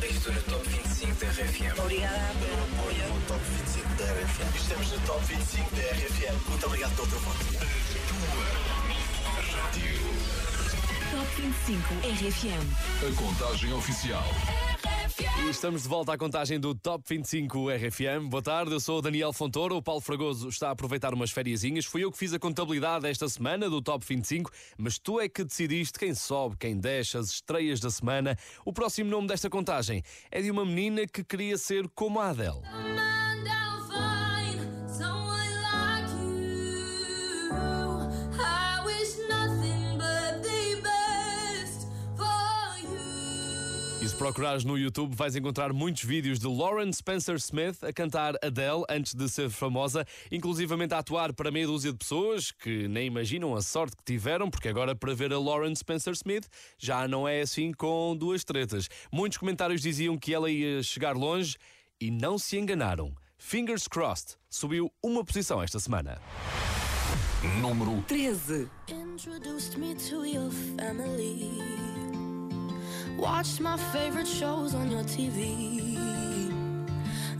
25. Estou no Top 25 da RFM. Obrigada pelo apoio. No Top 25 da RFM. Estamos no Top 25 da RFM. Muito obrigado pelo teu voto. Top 25 RFM. A contagem oficial. E estamos de volta à contagem do Top 25 RFM. Boa tarde, eu sou o Daniel Fontoura. O Paulo Fragoso está a aproveitar umas fériasinhas. Fui eu que fiz a contabilidade esta semana do Top 25, mas tu é que decidiste quem sobe, quem desce, as estreias da semana. O próximo nome desta contagem é de uma menina que queria ser como a Adele. Procurares no YouTube vais encontrar muitos vídeos de Lauren Spencer Smith a cantar Adele antes de ser famosa, inclusivamente a atuar para meia dúzia de pessoas que nem imaginam a sorte que tiveram, porque agora para ver a Lauren Spencer Smith já não é assim com duas tretas. Muitos comentários diziam que ela ia chegar longe e não se enganaram. Fingers crossed subiu uma posição esta semana. Número 13. Watched my favorite shows on your TV.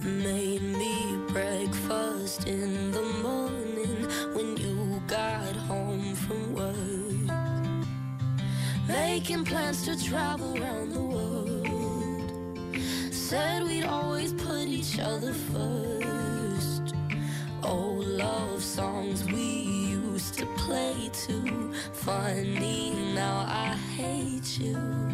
Made me breakfast in the morning when you got home from work. Making plans to travel around the world. Said we'd always put each other first. Old love songs we used to play too. Funny, now I hate you.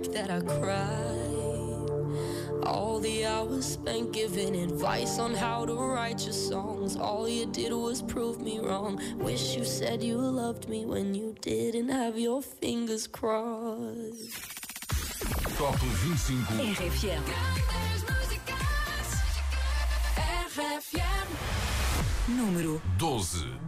Tears that I cried. All the hours spent giving advice on how to write your songs. All you did was prove me wrong. Wish you said you loved me when you didn't have your fingers crossed. Top 25. RFM. RFM. Número 12.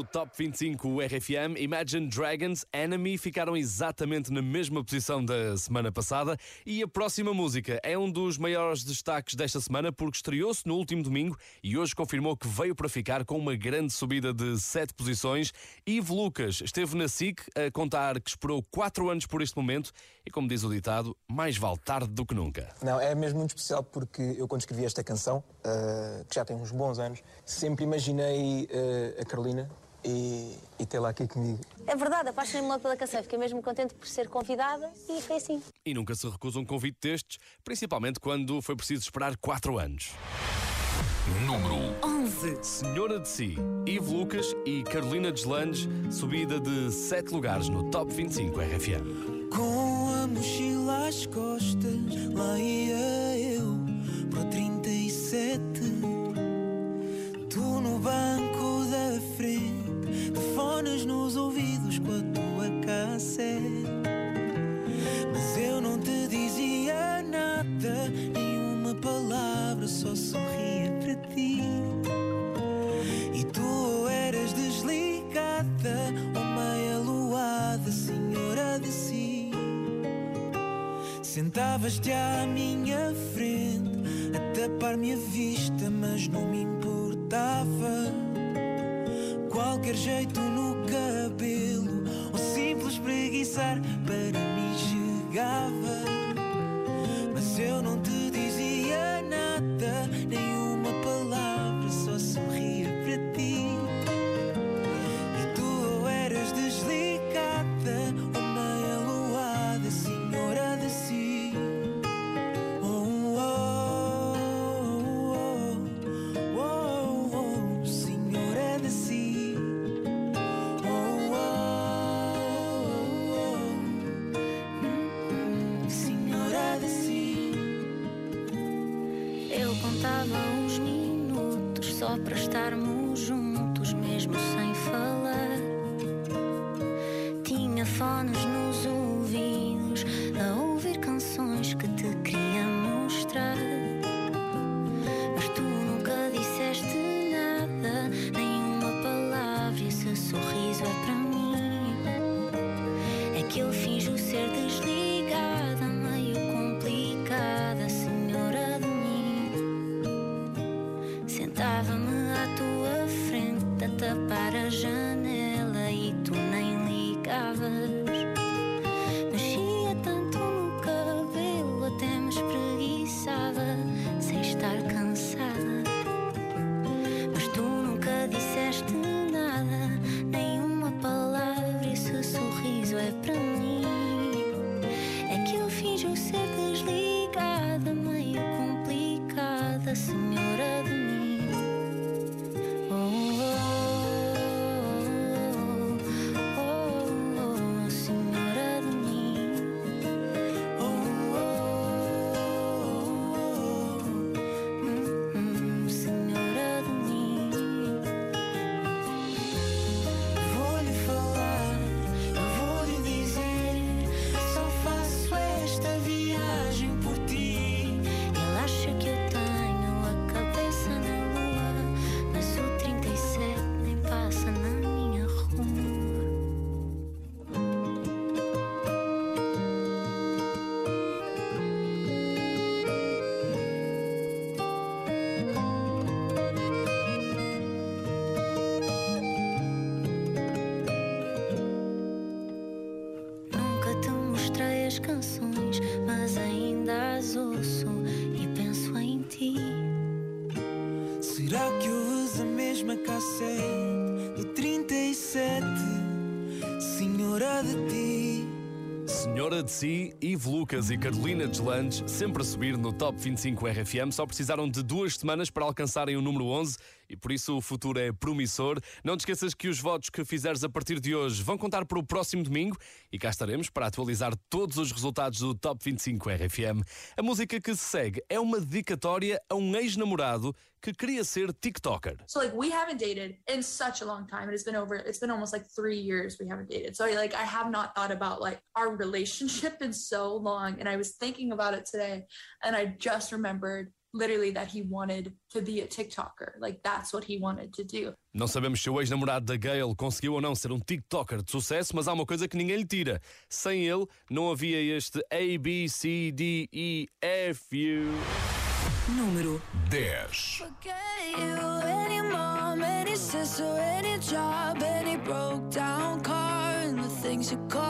do Top 25 RFM, Imagine Dragons Enemy ficaram exatamente na mesma posição da semana passada e a próxima música é um dos maiores destaques desta semana porque estreou-se no último domingo e hoje confirmou que veio para ficar com uma grande subida de 7 posições. Ivo Lucas esteve na SIC a contar que esperou 4 anos por este momento e, como diz o ditado, mais vale tarde do que nunca. Não, é mesmo muito especial porque eu, quando escrevi esta canção, uh, que já tem uns bons anos, sempre imaginei uh, a Carolina e, e tê-la aqui comigo. É verdade, apaixonei-me logo pela canção. Fiquei mesmo contente por ser convidada e foi assim. E nunca se recusa um convite destes, principalmente quando foi preciso esperar 4 anos. Número 11. Senhora de Si, Ivo Lucas e Carolina Deslandes, subida de 7 lugares no Top 25 RFM. Com a mochila às costas, lá ia eu pro 37. Com a tua cassete. Mas eu não te dizia nada, nenhuma palavra, só sorria para ti. E tu ou eras desligada ou meia luada, senhora de si. Sentavas-te à minha frente, a tapar-me a vista, mas não me importava. Qualquer jeito no cabelo, said frente a Si, Ivo Lucas e Carolina Deslandes, sempre a subir no Top 25 RFM, só precisaram de duas semanas para alcançarem o número 11 e por isso o futuro é promissor. Não te esqueças que os votos que fizeres a partir de hoje vão contar para o próximo domingo e cá estaremos para atualizar todos os resultados do Top 25 RFM. A música que se segue é uma dedicatória a um ex-namorado que queria ser TikToker. So like we haven't dated in such a long time. It has been over it's been almost like 3 years we haven't dated. So like I have not thought about like our relationship in so long and I was thinking about it today and I just remembered literally that he wanted to be a TikToker. Like that's what he wanted to do. Não sabemos se o ex-namorado da Gayle conseguiu ou não ser um TikToker de sucesso, mas há uma coisa que ninguém lhe tira. Sem ele, não havia este A, B, C, D, E, F, U. Número 10. Forget you, any mom, any sister, any job, any broke down car, and the things you call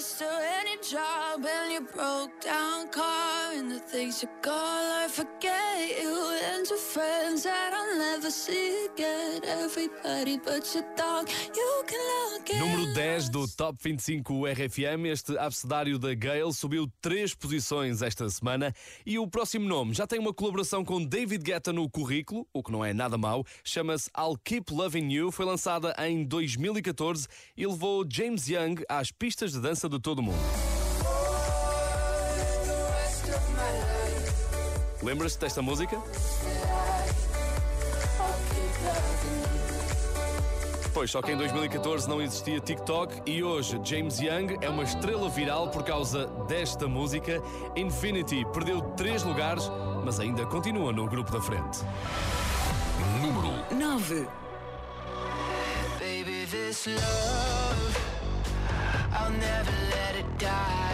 sister. and your job and your broke down car and the things you call I forget you and your friends that I'll never see again. Everybody but your dog, you can look at. Número 10 do Top 25 RFM, este abcedário da Gale subiu três posições esta semana e o próximo nome já tem uma colaboração com David Guetta no currículo, o que não é nada mau, chama-se I'll Keep Loving You, foi lançada em 2014 e levou James Young às pistas de dança de todo o mundo. Lembras-te desta música? Pois, só que em 2014 não existia TikTok e hoje James Young é uma estrela viral por causa desta música. Infinity perdeu três lugares, mas ainda continua no grupo da frente. Número 9. Baby, this love, I'll never let it die.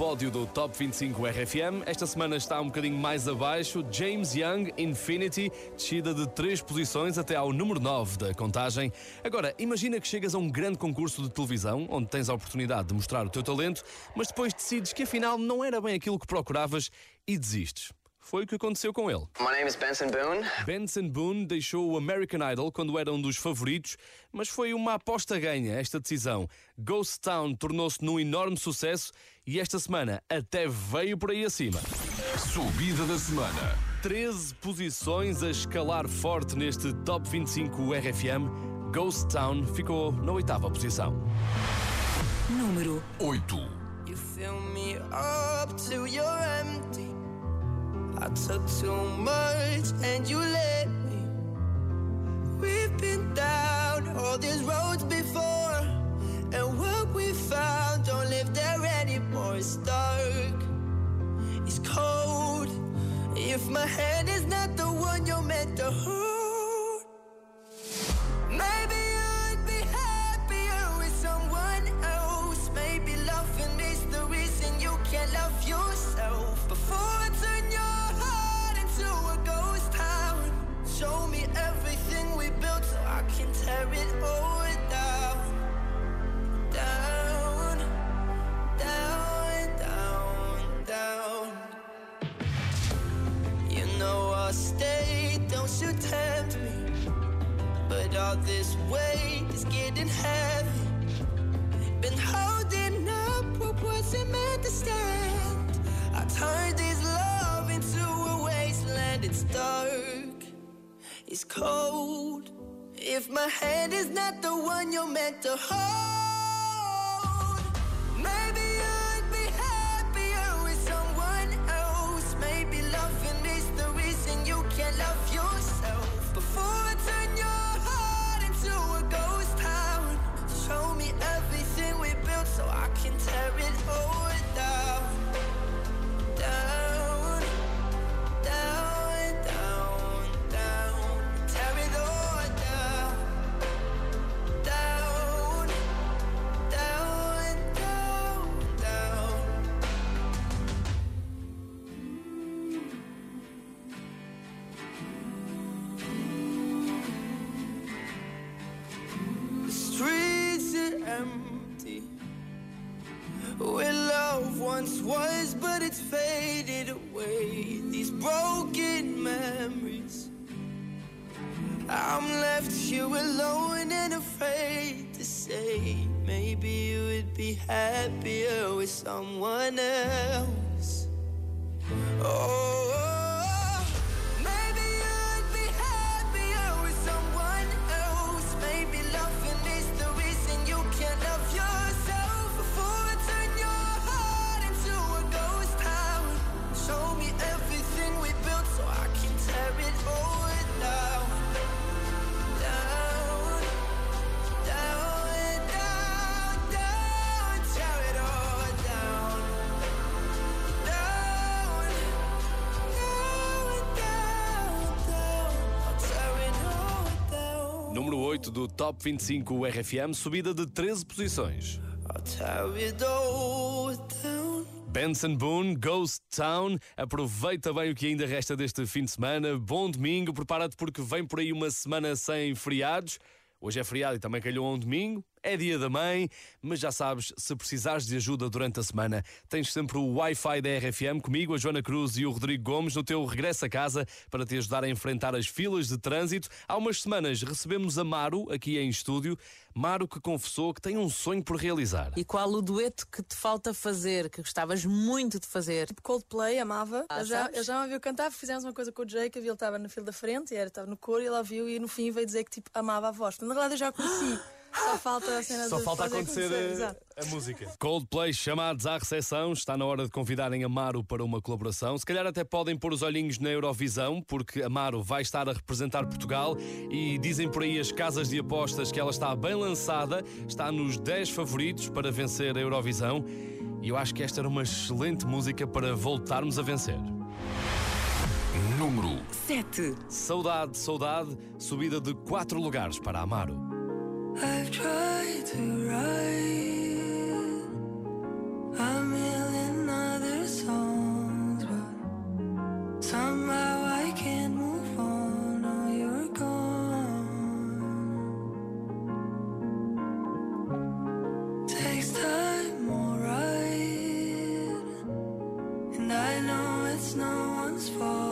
pódio do Top 25 RFM. Esta semana está um bocadinho mais abaixo. James Young, Infinity, descida de três posições até ao número 9 da contagem. Agora, imagina que chegas a um grande concurso de televisão, onde tens a oportunidade de mostrar o teu talento, mas depois decides que afinal não era bem aquilo que procuravas e desistes. Foi o que aconteceu com ele. My name is Benson Boone. Benson Boone deixou o American Idol quando era um dos favoritos, mas foi uma aposta ganha esta decisão. Ghost Town tornou-se num enorme sucesso e esta semana até veio por aí acima. Subida da semana. 13 posições a escalar forte neste Top 25 RFM. Ghost Town ficou na oitava posição. Número 8. You fill me up till you're empty. I took too much and you let me. We've been down all these roads before, and what we found don't live there anymore. It's dark, it's cold. If my hand is not the one you're meant to hold, It's dark, it's cold. If my hand is not the one you're meant to hold, maybe I'd be happier with someone else. Maybe loving is the reason you can't love yourself. Before I turn your heart into a ghost town, show me everything we built so I empty. Número 8 do Top 25 RFM, subida de 13 posições. Benson Boone, Ghost Town. Aproveita bem o que ainda resta deste fim de semana. Bom domingo, prepara-te porque vem por aí uma semana sem feriados. Hoje é feriado e também calhou um domingo. É dia da mãe, mas já sabes, se precisares de ajuda durante a semana, tens sempre o Wi-Fi da RFM comigo, a Joana Cruz e o Rodrigo Gomes no teu regresso a casa para te ajudar a enfrentar as filas de trânsito. Há umas semanas recebemos a Maru aqui em estúdio. Maru que confessou que tem um sonho por realizar. E qual o dueto que te falta fazer, que gostavas muito de fazer? Tipo Coldplay, amava. Ah, eu, já, eu já me ouviu cantar, fizemos uma coisa com o Jacob e ele estava na fila da frente, e era, estava no coro e ele ouviu e no fim veio dizer que tipo, amava a voz. Na verdade eu já conheci. Só falta a cena Só de falta fazer acontecer, a, exato. a música. Coldplay chamados à recepção. Está na hora de convidarem Amaro para uma colaboração. Se calhar até podem pôr os olhinhos na Eurovisão, porque Amaro vai estar a representar Portugal e dizem por aí as casas de apostas que ela está bem lançada, está nos 10 favoritos para vencer a Eurovisão. E eu acho que esta era uma excelente música para voltarmos a vencer. Número 7. Saudade, saudade, subida de 4 lugares para Amaro. It's no one's fault,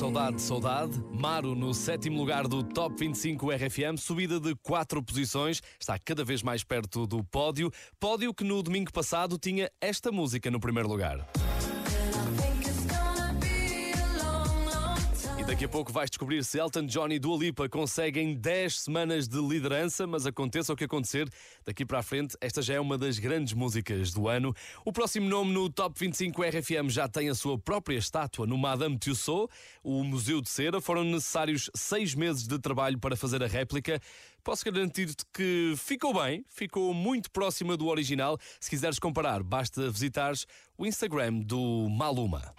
Saudade, saudade. Maro no sétimo lugar do Top 25 RFM, subida de quatro posições, está cada vez mais perto do pódio. Pódio que no domingo passado tinha esta música no primeiro lugar. Daqui a pouco vais descobrir se Elton John e Dua Lipa conseguem 10 semanas de liderança, mas aconteça o que acontecer, daqui para a frente, esta já é uma das grandes músicas do ano. O próximo nome no Top 25 RFM já tem a sua própria estátua no Madame Tussauds, o Museu de Cera. Foram necessários seis meses de trabalho para fazer a réplica. Posso garantir-te que ficou bem, ficou muito próxima do original. Se quiseres comparar, basta visitares o Instagram do Maluma.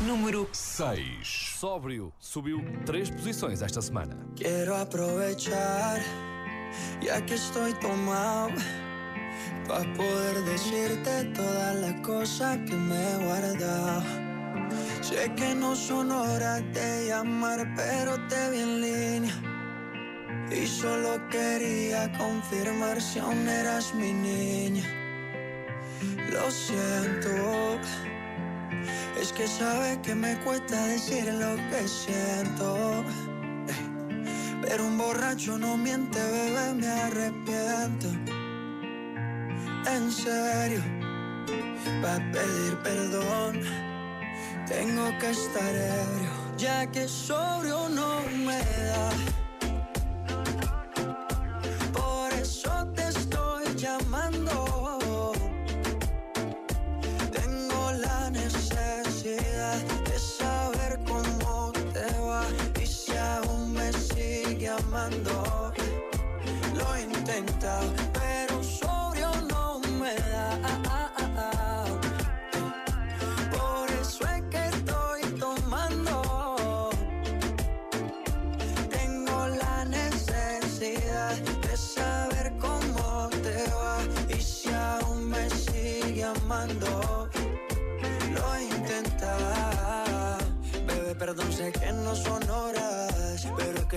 Número 6. Sóbrio subiu três posições esta semana. Quiero aprovechar, ya que estoy tomado, para poder decirte todas las cosas que me he guardado. Sé que no son horas de llamar, pero te vi en línea. Y solo quería confirmar si aún eras mi niña. Lo siento. Es que sabes que me cuesta decir lo que siento. Pero un borracho no miente, bebé, me arrepiento. En serio, para pedir perdón, tengo que estar ebrio, ya que sobrio no me da.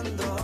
tomando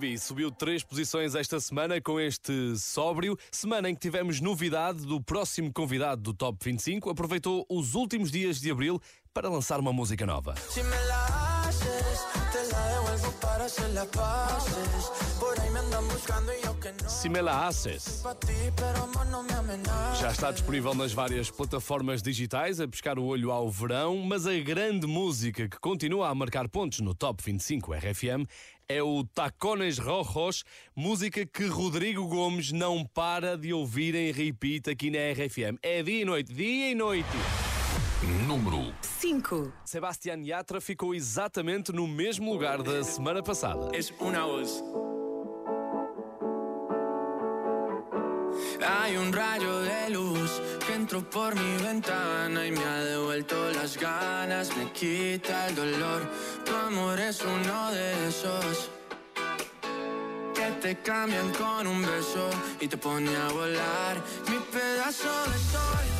Baby subiu três posições esta semana com este sóbrio. Semana em que tivemos novidade do próximo convidado do Top 25. Aproveitou os últimos dias de abril para lançar uma música nova. Devuelvo para hacer las paces. Por ahí me andan buscando que no. Si me la haces. Pa' ti, pero amor, no me amenaces. Já está disponível nas várias plataformas digitais a pescar o olho ao verão, mas a grande música que continua a marcar pontos no Top 25 RFM é o Tacones Rojos, música que Rodrigo Gomes não para de ouvir em repeat aqui na RFM. É dia e noite, dia e noite. Número 5. Sebastián Yatra ficou exatamente no mesmo lugar da semana passada. Es una voz. Hay un rayo de luz que entró por mi ventana y me ha devuelto las ganas, me quita el dolor. Tu amor es uno de esos que te cambian con un beso y te pone a volar. Mi pedazo de sol,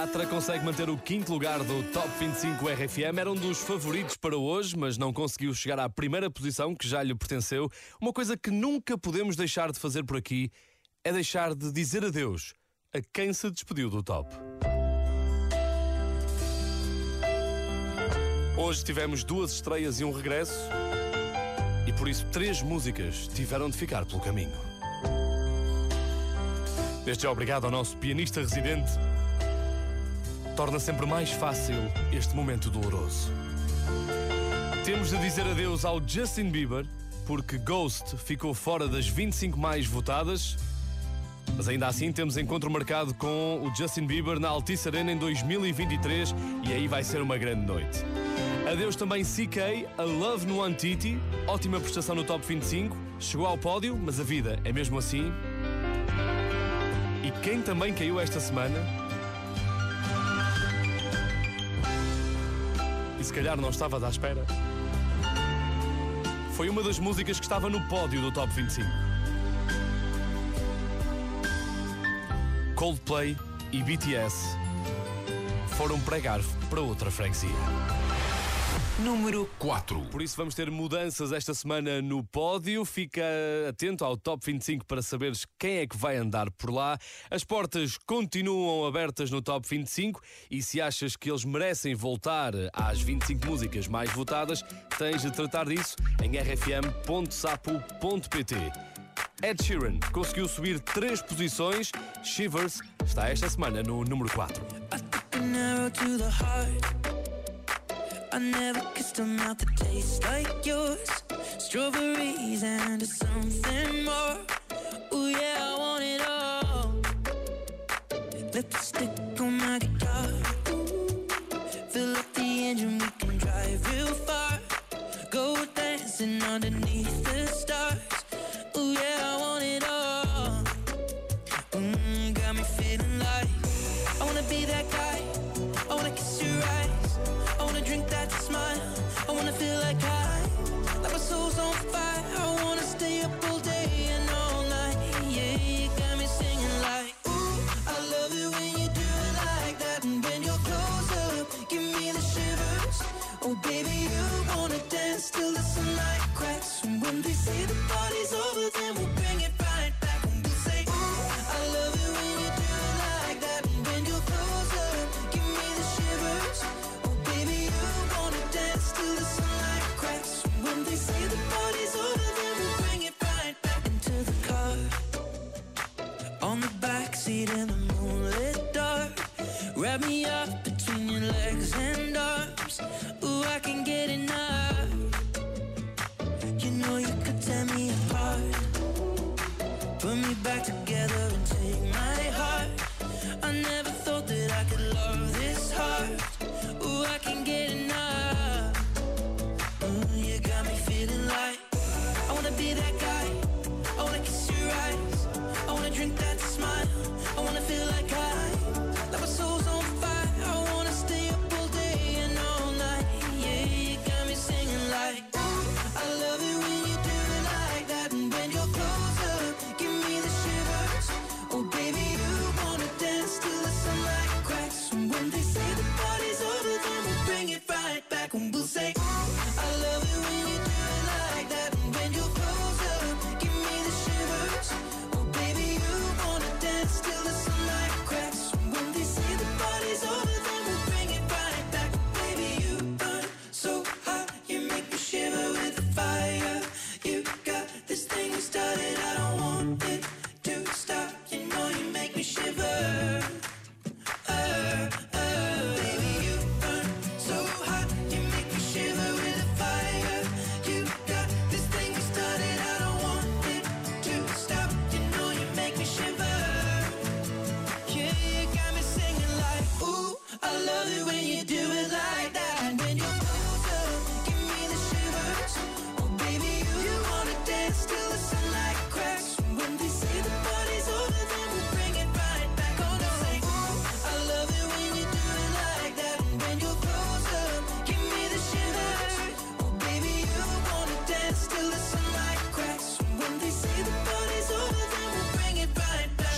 Yatra consegue manter o quinto lugar do Top 25 RFM. Era um dos favoritos para hoje, mas não conseguiu chegar à primeira posição que já lhe pertenceu. Uma coisa que nunca podemos deixar de fazer por aqui é deixar de dizer adeus a quem se despediu do top. Hoje tivemos duas estreias e um regresso, e por isso três músicas tiveram de ficar pelo caminho. Desde já obrigado ao nosso pianista residente. Torna sempre mais fácil este momento doloroso. Temos de dizer adeus ao Justin Bieber, porque Ghost ficou fora das 25 mais votadas. Mas ainda assim temos encontro marcado com o Justin Bieber na Altice Arena em 2023 e aí vai ser uma grande noite. Adeus também CK, a Love no Antiti, ótima prestação no Top 25, chegou ao pódio, mas a vida é mesmo assim. E quem também caiu esta semana? Se calhar não estava à espera. Foi uma das músicas que estava no pódio do Top 25. Coldplay e BTS foram pregar para outra freguesia. Número 4. Por isso vamos ter mudanças esta semana no pódio. Fica atento ao Top 25 para saberes quem é que vai andar por lá. As portas continuam abertas no Top 25 e se achas que eles merecem voltar às 25 músicas mais votadas, tens de tratar disso em rfm.sapo.pt. Ed Sheeran conseguiu subir 3 posições. Shivers está esta semana no número 4. I never kissed a mouth that tastes like yours. Strawberries and something more. Ooh, yeah, I want it all. Lipstick on my guitar. Fill up the engine, we can drive real far. Go dancing underneath the stars. Ooh, yeah, I want it all. Mm, got me feeling like I wanna be that guy. I wanna kiss you drink that smile.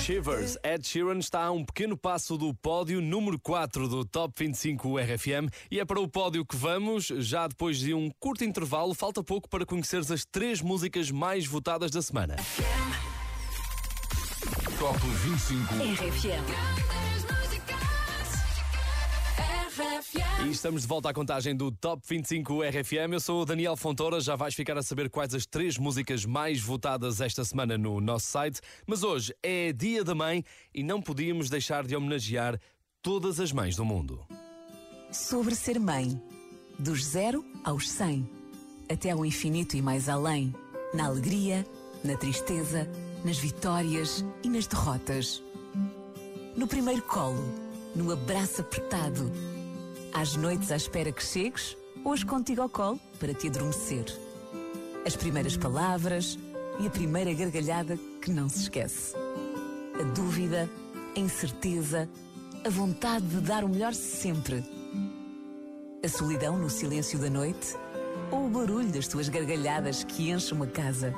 Shivers. Ed Sheeran está a um pequeno passo do pódio número 4 do Top 25 RFM e é para o pódio que vamos, já depois de um curto intervalo, falta pouco para conheceres as três músicas mais votadas da semana. Top 25. E estamos de volta à contagem do Top 25 RFM. Eu sou o Daniel Fontoura. Já vais ficar a saber quais as três músicas mais votadas esta semana no nosso site. Mas hoje é Dia da Mãe e não podíamos deixar de homenagear todas as mães do mundo. Sobre ser mãe. Dos zero aos cem. Até ao infinito e mais além. Na alegria, na tristeza, nas vitórias e nas derrotas. No primeiro colo, no abraço apertado. Às noites à espera que chegues, hoje contigo ao colo para te adormecer. As primeiras palavras e a primeira gargalhada que não se esquece. A dúvida, a incerteza, a vontade de dar o melhor sempre. A solidão no silêncio da noite ou o barulho das tuas gargalhadas que enchem uma casa.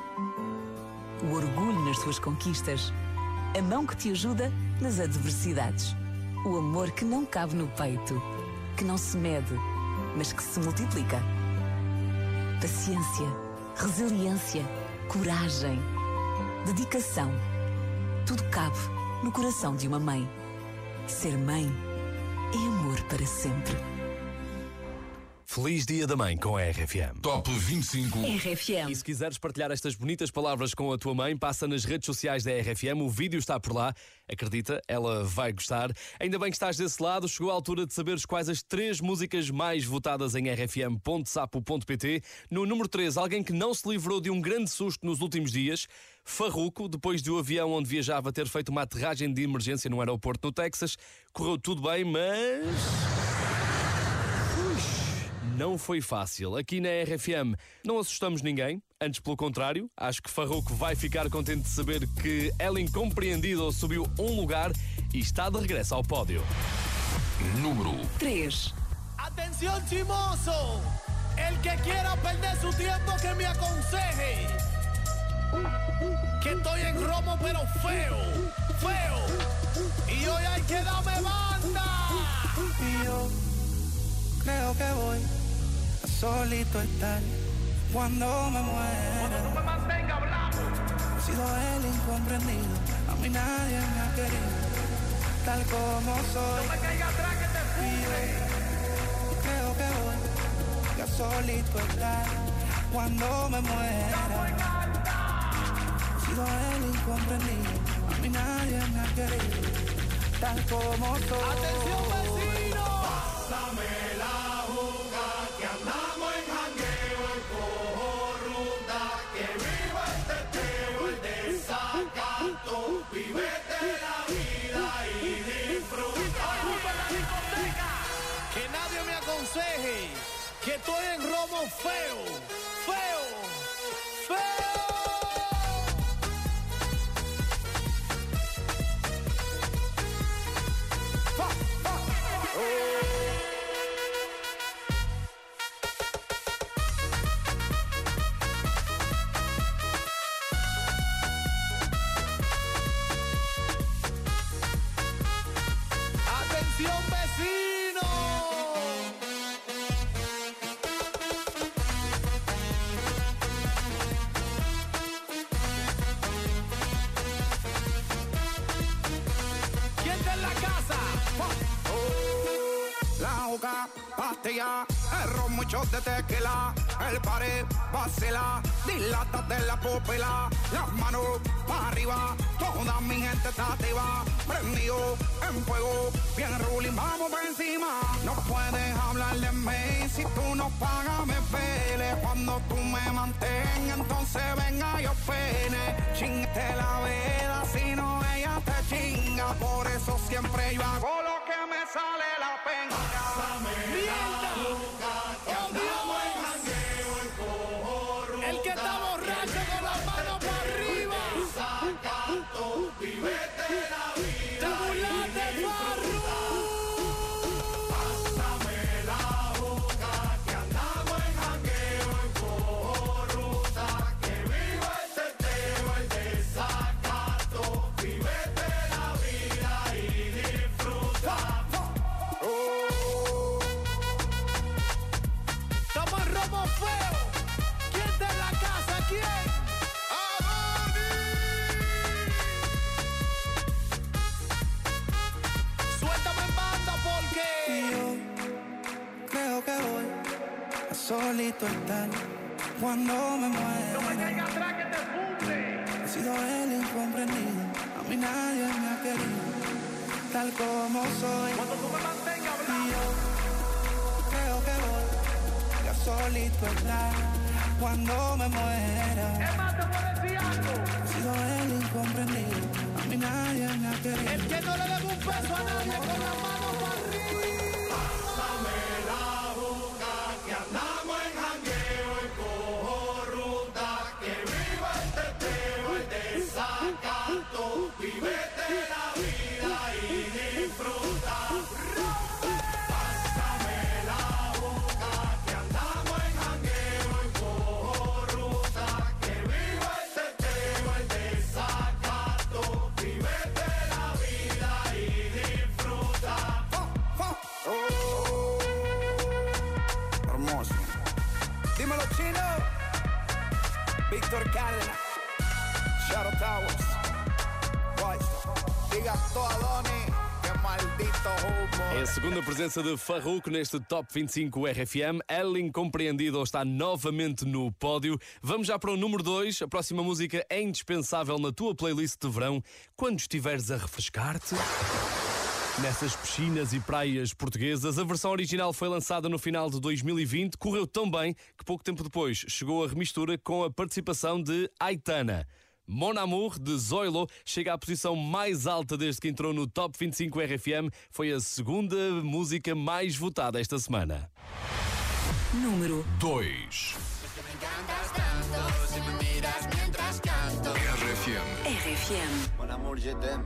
O orgulho nas tuas conquistas. A mão que te ajuda nas adversidades. O amor que não cabe no peito, que não se mede, mas que se multiplica. Paciência, resiliência, coragem, dedicação. Tudo cabe no coração de uma mãe. Ser mãe é amor para sempre. Feliz Dia da Mãe com a RFM. Top 25. RFM. E se quiseres partilhar estas bonitas palavras com a tua mãe, passa nas redes sociais da RFM, o vídeo está por lá. Acredita, ela vai gostar. Ainda bem que estás desse lado, chegou a altura de saberes quais as três músicas mais votadas em rfm.sapo.pt. No número 3, alguém que não se livrou de um grande susto nos últimos dias. Farruco, depois do avião onde viajava ter feito uma aterragem de emergência no aeroporto no Texas. Correu tudo bem, mas. Não foi fácil. Aqui na RFM não assustamos ninguém, antes pelo contrário, acho que Farrouco vai ficar contente de saber que ela incompreendido subiu um lugar e está de regresso ao pódio. Número 3. Atención chimoso, el que quiera perder su tiempo que me aconseje. Que estoy en romo pero feo, feo. Y hoy hay que darme banda. Y yo creo que voy solito estar cuando me muera. me mantenga blanco. He sido el incomprendido, a mí nadie me ha querido, tal como soy. No me caiga atrás que te Y yo creo que voy ya solito estar cuando me muera. He sido el incomprendido, a mí nadie me ha querido, tal como soy. Atención casa? La juca, pastilla, el ron, muchos de tequila, el pared, vacila, dilátate la pupila, las manos para arriba, toda mi gente está activa, prendido en fuego, bien ruling, vamos por encima, no puedes hablar de mí, si tú no pagas me pele, cuando tú me mantengas, entonces venga yo pene, chingate la vela, si no ella te chinga, por eso siempre yo hago lo me sale la pena. Solito estar cuando me muera. No me caiga atrás que te funde. He sido el incomprendido, a mí nadie me ha querido, tal como soy. Cuando tú me mantengas Y yo creo que voy a solito estar cuando me muera. Es más, te puedo decir algo. He sido el incomprendido, a mí nadie me ha querido. El que no le debe un peso a nadie presença de Farruko neste Top 25 RFM. Ela incompreendido está novamente no pódio. Vamos já para o número 2. A próxima música é indispensável na tua playlist de verão quando estiveres a refrescar-te. Nessas piscinas e praias portuguesas, a versão original foi lançada no final de 2020, correu tão bem que pouco tempo depois chegou a remistura com a participação de Aitana. Mon Amour, de Zoilo, chega à posição mais alta desde que entrou no Top 25 RFM. Foi a segunda música mais votada esta semana. Número 2. Si me miras mientras canto. RFM. RFM. Mon amour, je t'aime.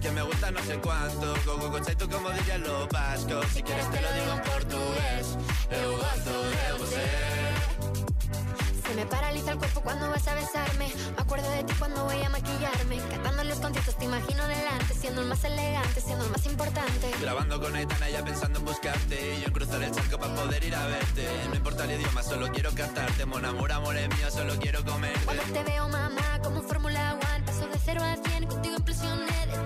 que me gusta no sé cuánto, go go tú como dirían los vascos. Si quieres te lo digo en portugués, eu gosto de você. Se me paraliza el cuerpo cuando vas a besarme. Me acuerdo de ti cuando voy a maquillarme. Cantando los conciertos te imagino delante. Siendo el más elegante, siendo el más importante. Grabando con Aitana ya pensando en buscarte Y yo en cruzar el charco para poder ir a verte No importa el idioma, solo quiero cantarte Mon amor, amor es mío, solo quiero comerte Cuando te veo, mamá, como Fórmula One. Paso de cero a cien,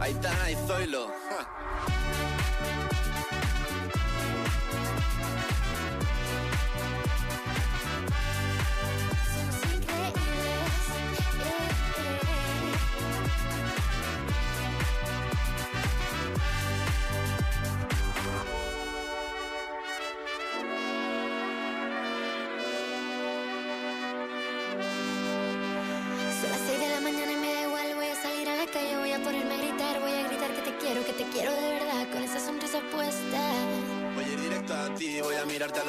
Aitana y Zoilo. ja.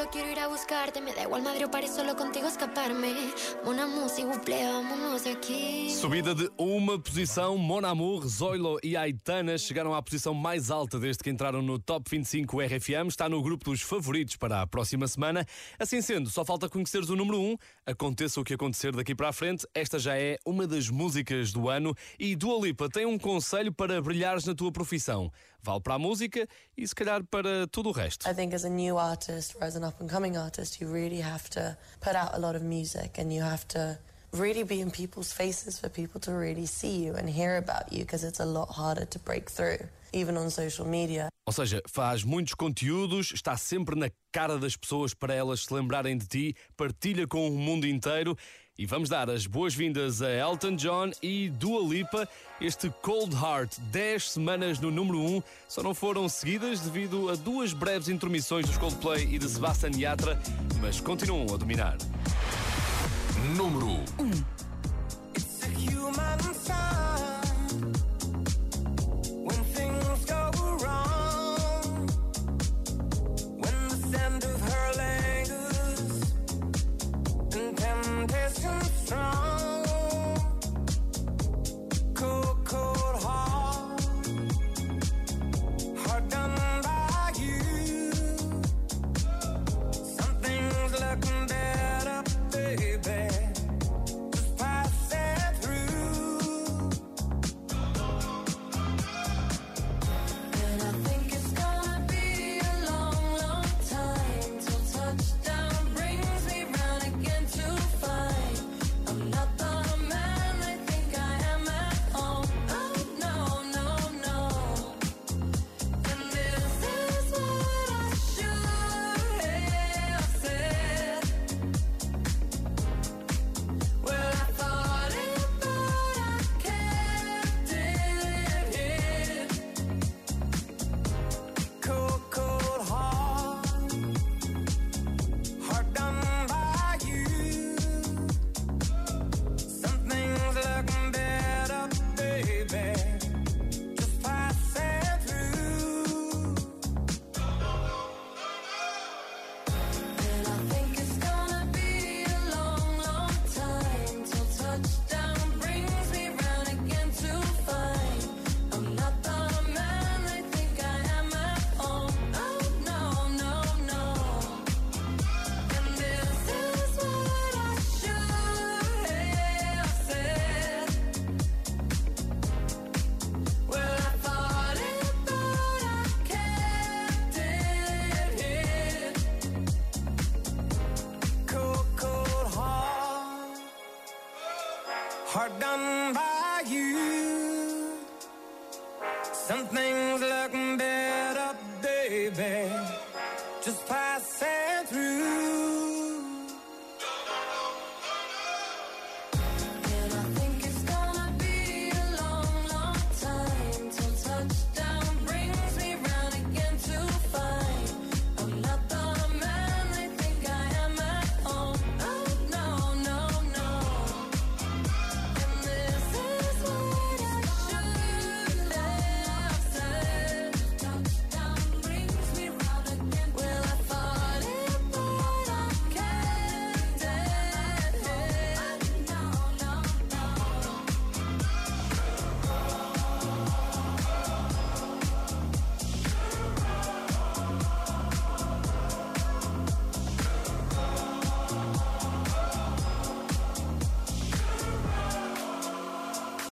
solo quiero ir a buscarte, me da igual o solo contigo escaparme. Música, buple, vámonos de aquí. Subida de uma posição, Mon Amour, Zoilo e Aitana chegaram à posição mais alta desde que entraram no Top 25 RFM. Está no grupo dos favoritos para a próxima semana. Assim sendo, só falta conheceres o número 1. Aconteça o que acontecer daqui para a frente, esta já é uma das músicas do ano. E Dua Lipa tem um conselho para brilhares na tua profissão. Vale para a música e se calhar para tudo o resto. I think as a new artist or as an up and coming artist, you really have to put out a lot of music and you have to really be in people's faces for people to really see you and hear about you because it's a lot harder to break through, even on social media. Ou seja, faz muitos conteúdos, está sempre na cara das pessoas para elas se lembrarem de ti, partilha com o mundo inteiro. E vamos dar as boas-vindas a Elton John e Dua Lipa. Este Cold Heart, 10 semanas no número 1, só não foram seguidas devido a duas breves intermissões dos Coldplay e de Sebastian Yatra, mas continuam a dominar. Número 1. It's a human